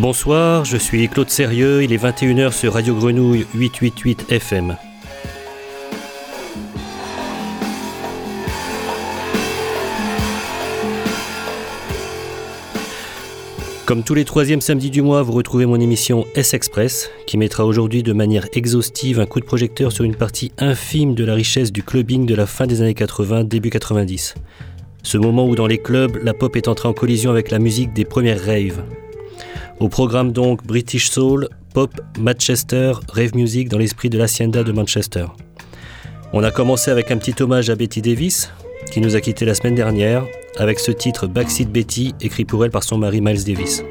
Bonsoir, je suis Claude Sérieux, il est 21h sur Radio Grenouille 888 FM. Comme tous les troisièmes samedis du mois, vous retrouvez mon émission S-Express, qui mettra aujourd'hui de manière exhaustive un coup de projecteur sur une partie infime de la richesse du clubbing de la fin des années 80, début 90. Ce moment où dans les clubs, la pop est entrée en collision avec la musique des premières raves. Au programme donc British Soul, Pop, Manchester, Rave Music dans l'esprit de l'Hacienda de Manchester. On a commencé avec un petit hommage à Betty Davis, qui nous a quitté la semaine dernière, avec ce titre Backseat Betty, écrit pour elle par son mari Miles Davis.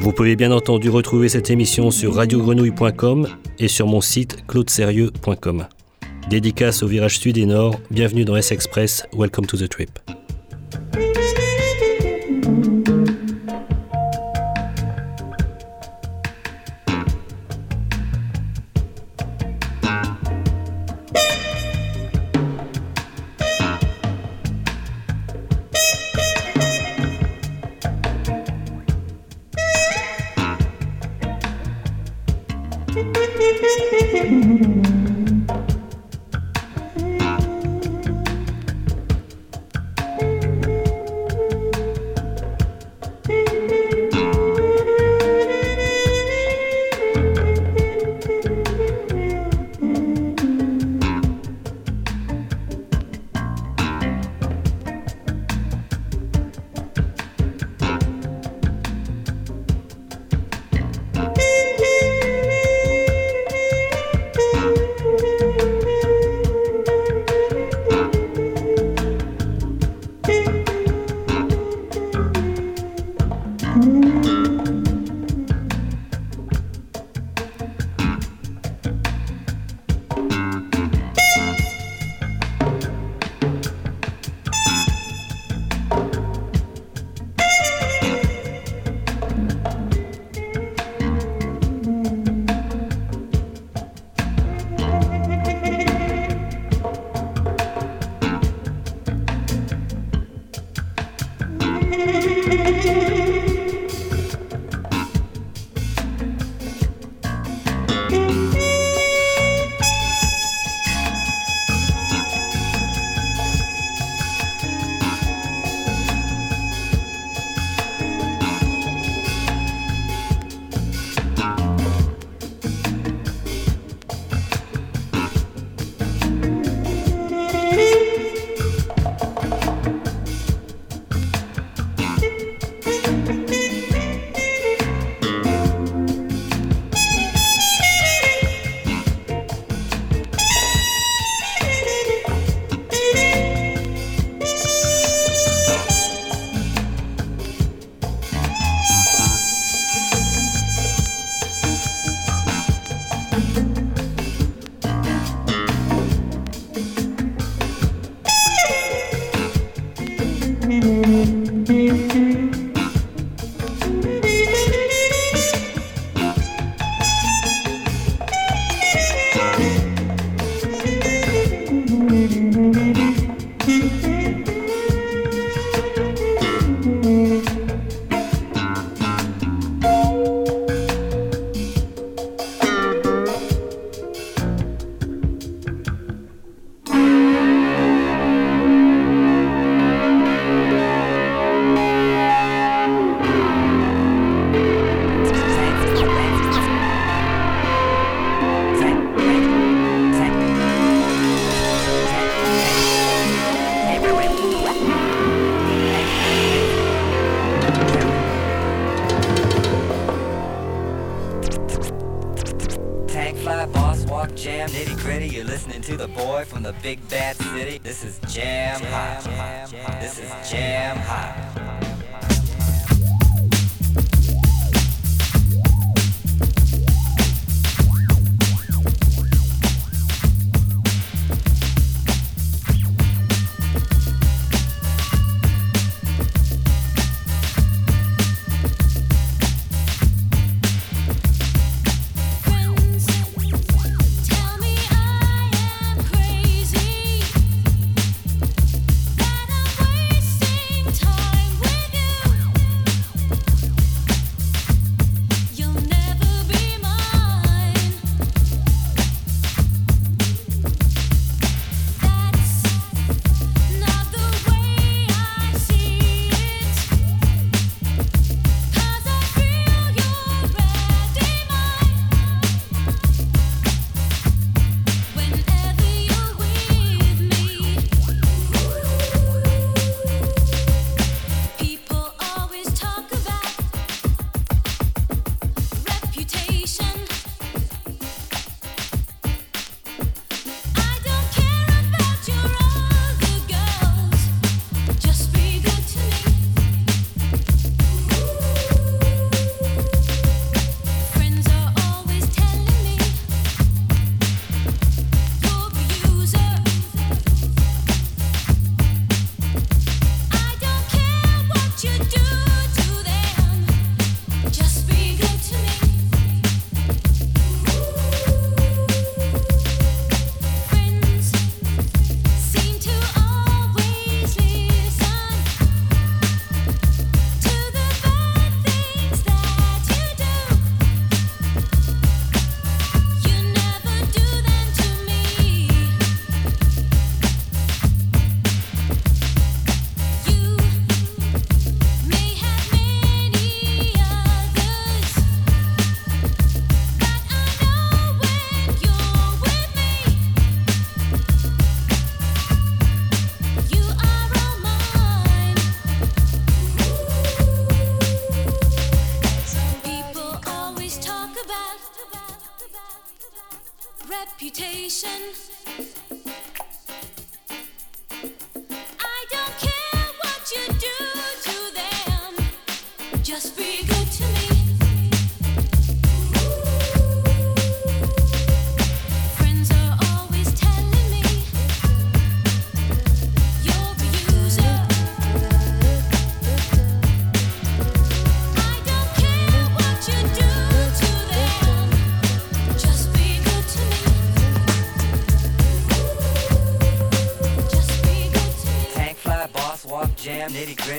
Vous pouvez bien entendu retrouver cette émission sur radiogrenouille.com et sur mon site claudeserieux.com. Dédicace au virage sud et nord, bienvenue dans S-Express, welcome to the trip.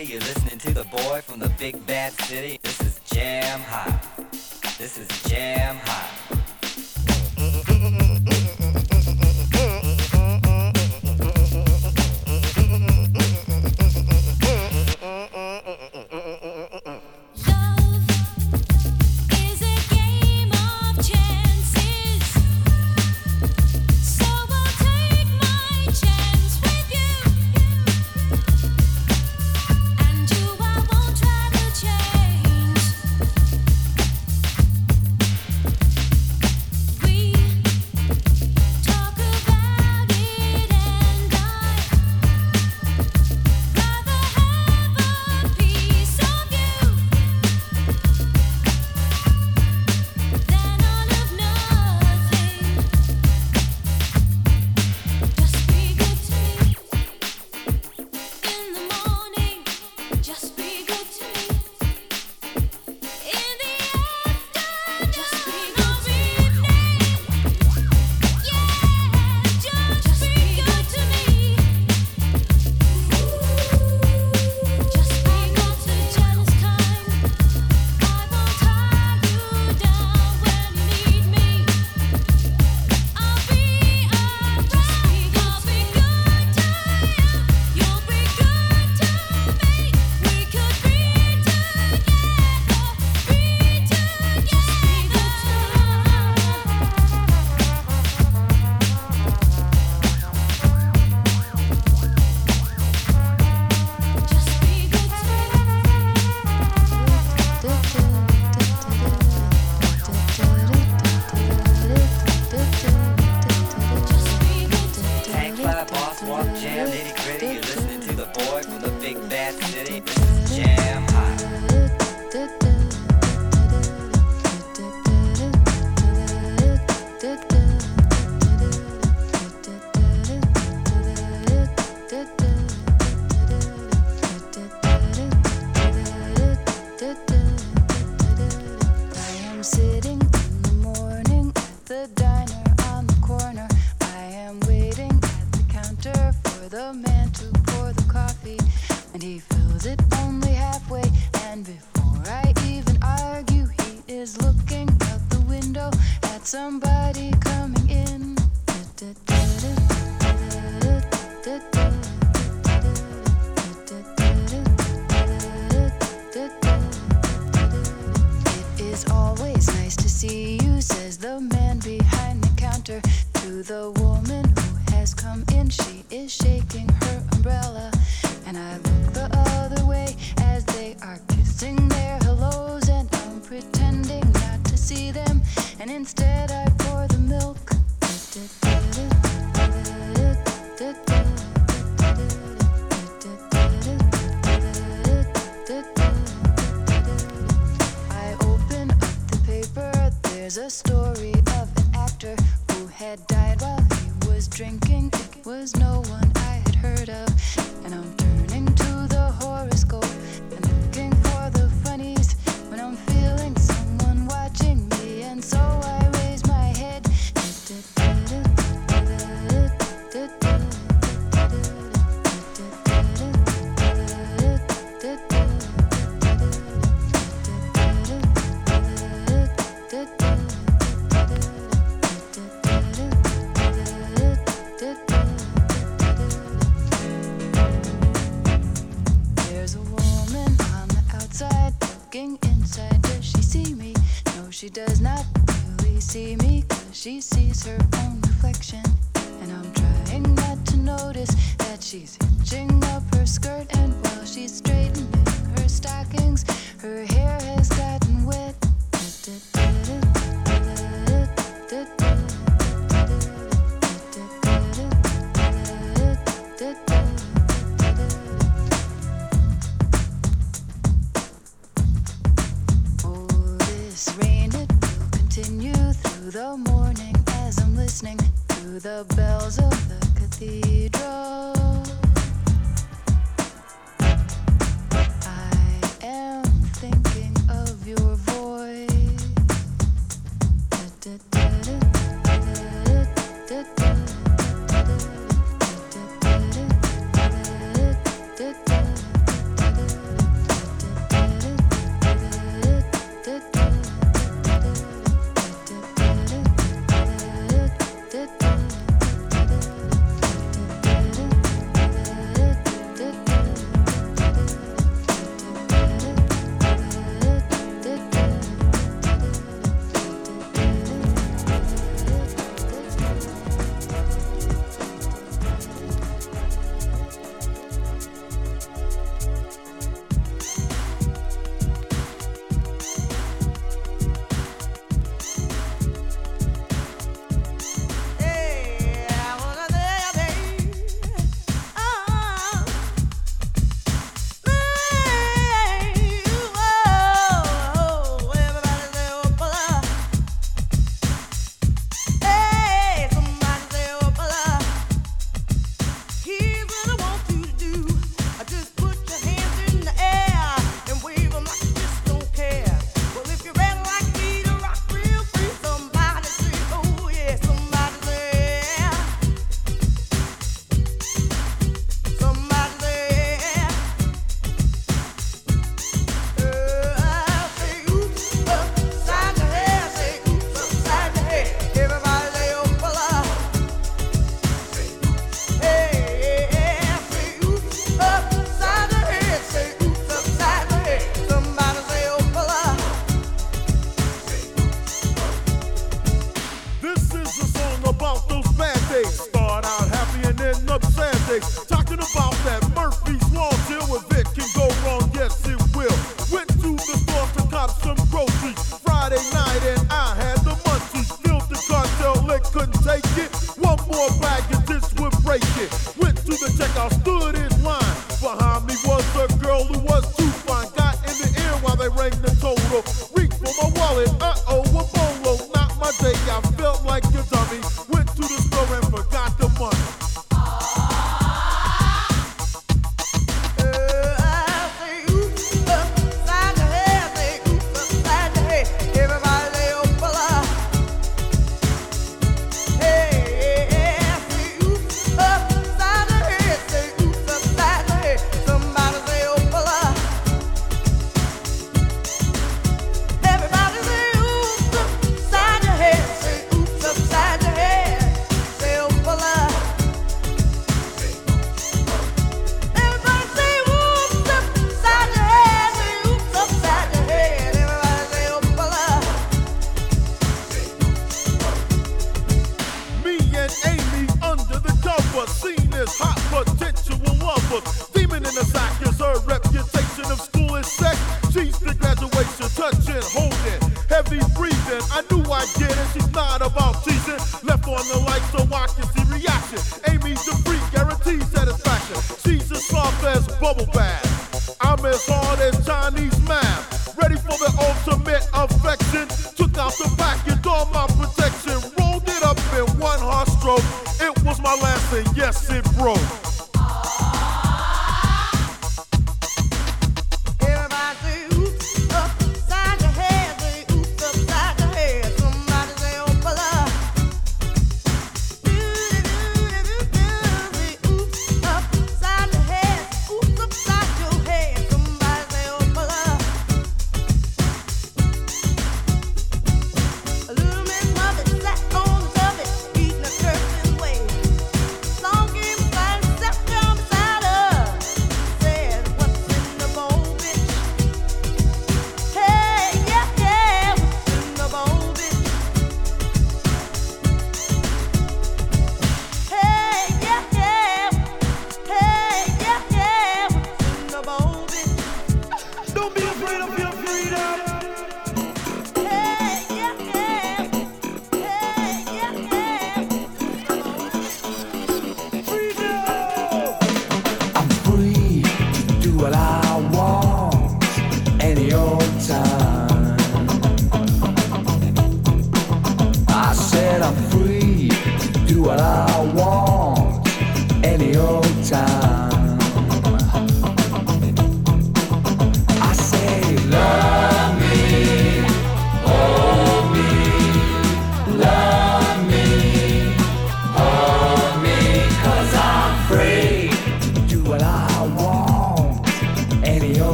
City. You're listening to the boy from the big bad city. This is Jam Hot. This is please her.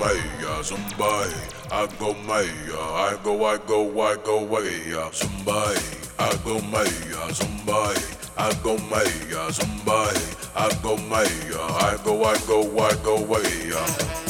way, uh, somebody. I go may, uh, I go, I go, I go way, uh, somebody. I go may, uh, somebody. I go may, uh, somebody. I go may, I go, I go, I go way. Uh.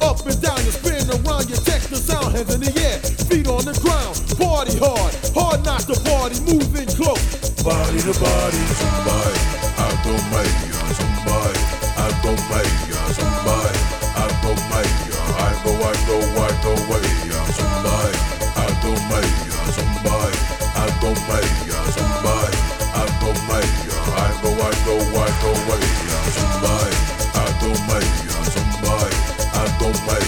party hard, hard not to party, moving close. Body to body, somebody, I don't make you, somebody, I don't mind, you, somebody, I don't make you, I go, I go, I go away, somebody, I don't make you, somebody, I don't make you, somebody, I don't make you, I go, I go, I go away, somebody, I don't make you, somebody, I don't make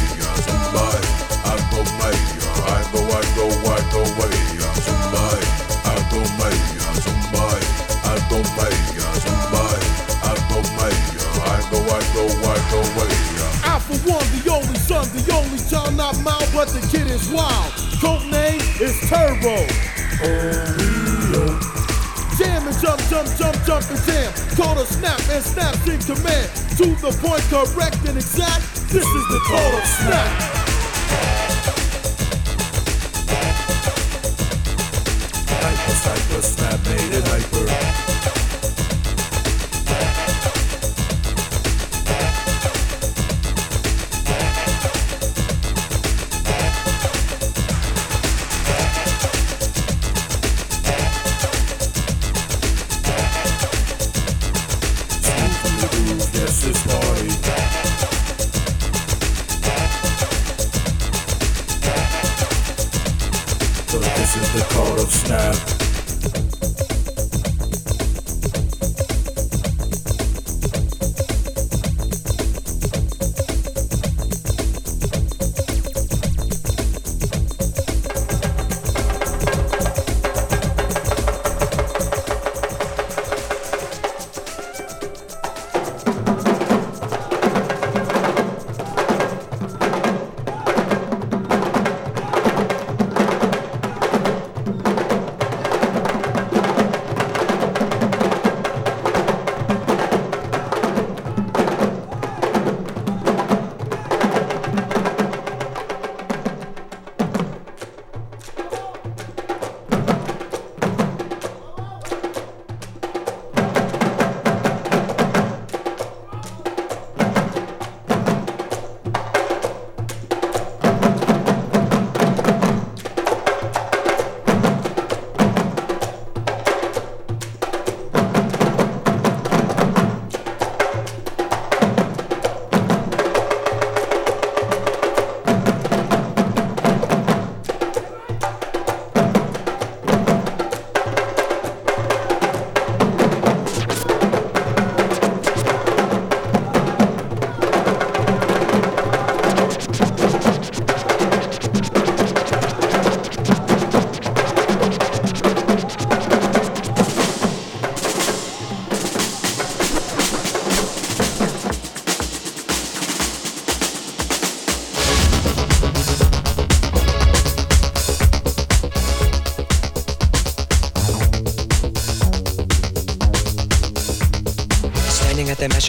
mouth, but the kid is wild. Code name is Turbo. Oh, yeah. Jam and jump, jump, jump, jump and jam. Call a snap and snap in command. To the point, correct and exact. This is the total snap.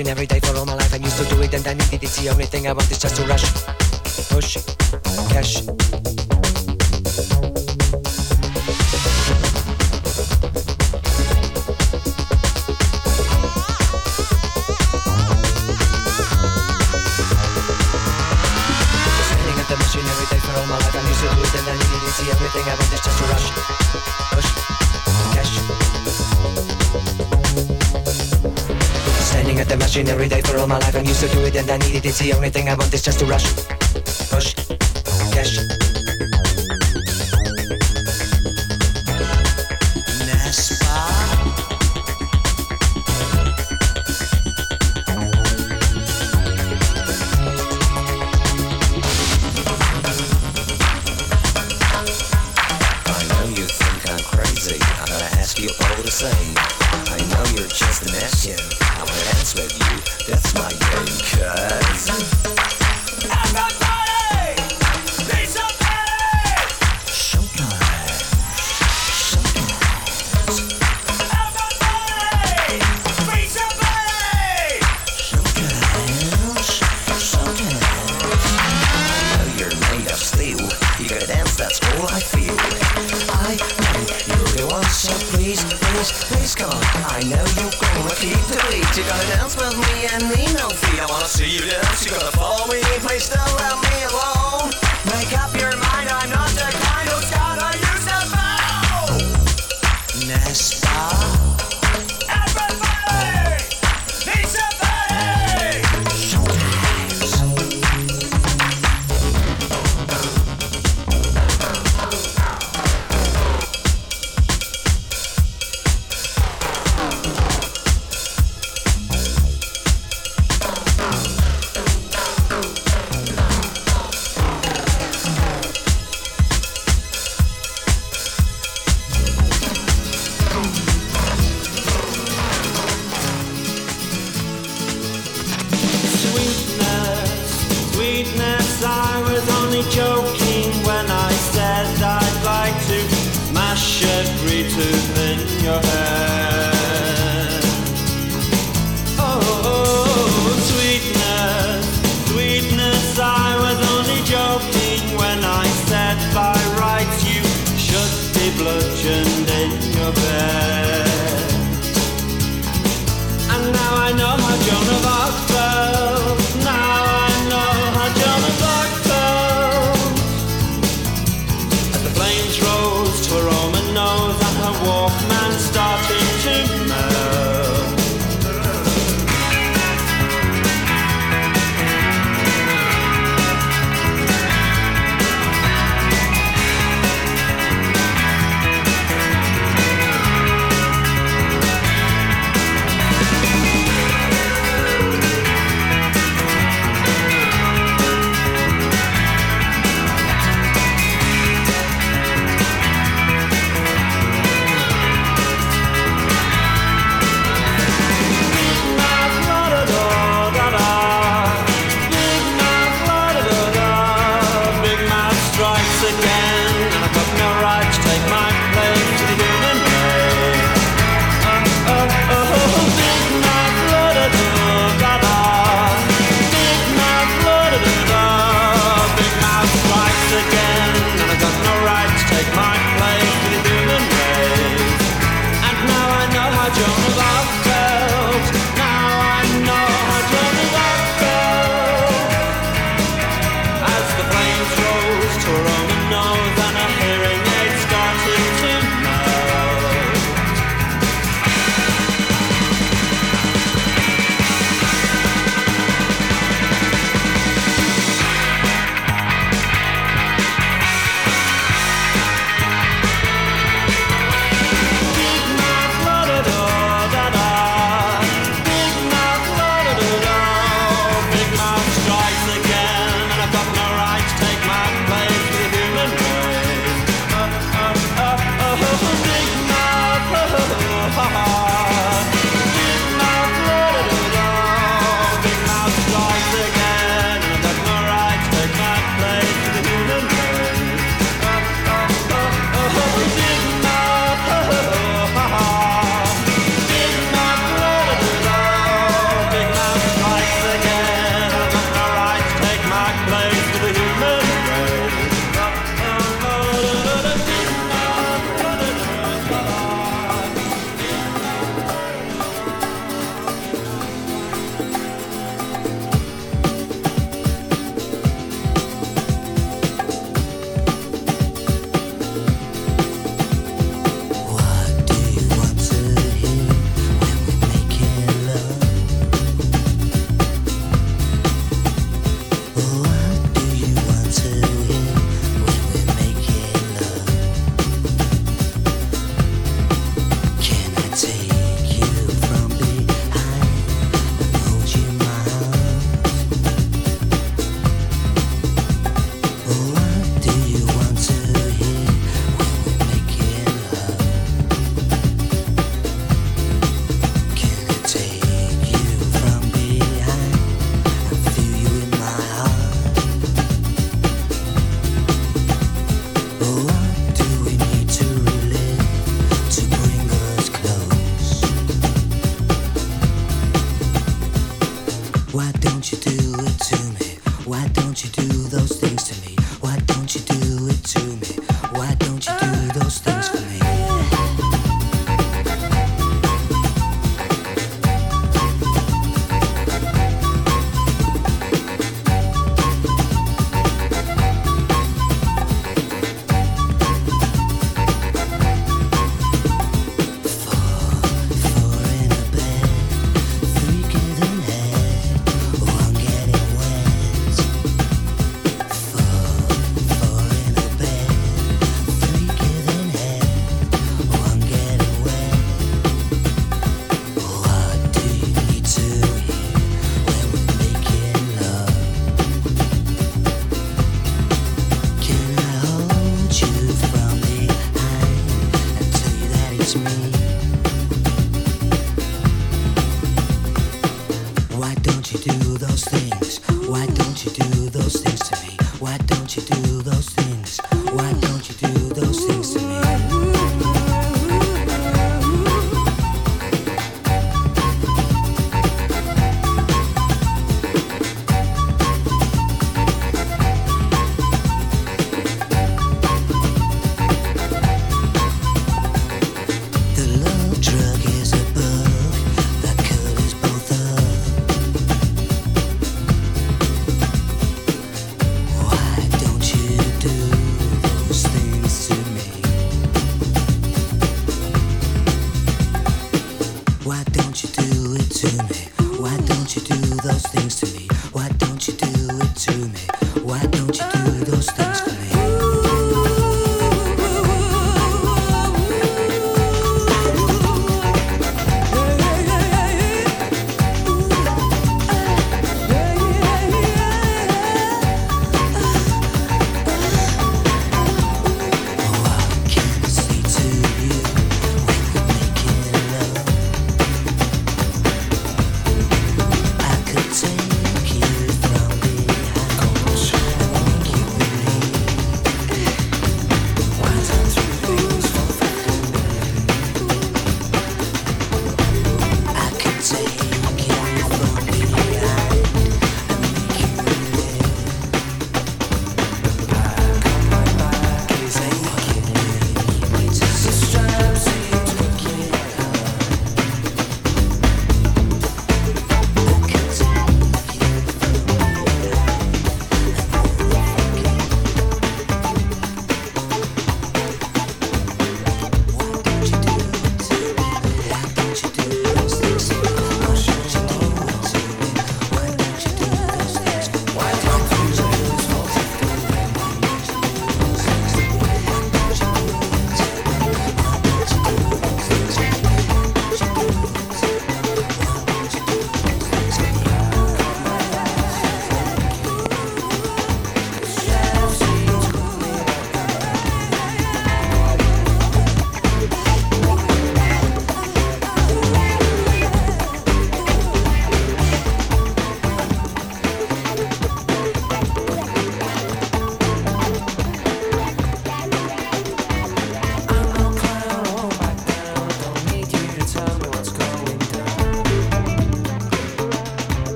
Every day for all my life. I used to do it and I needed it. The only thing I want is just to rush, push, cash. Machine every day for all my life. I'm used to do it and I need it. It's the only thing I want is just to rush,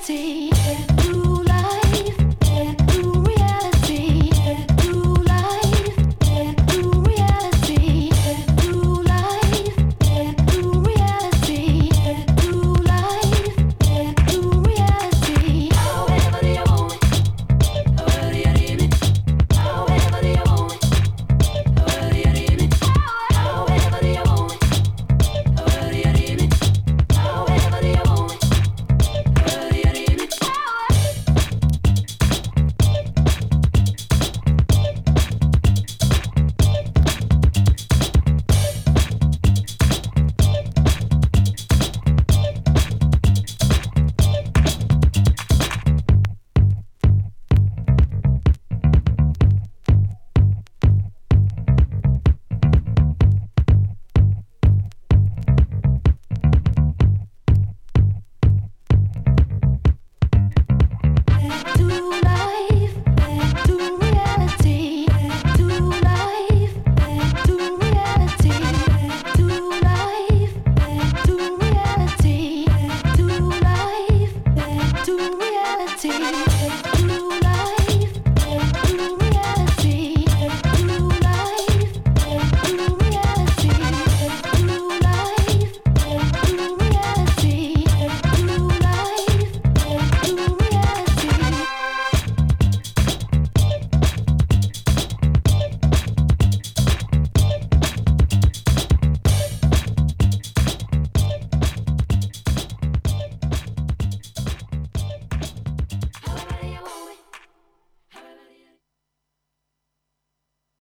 empty.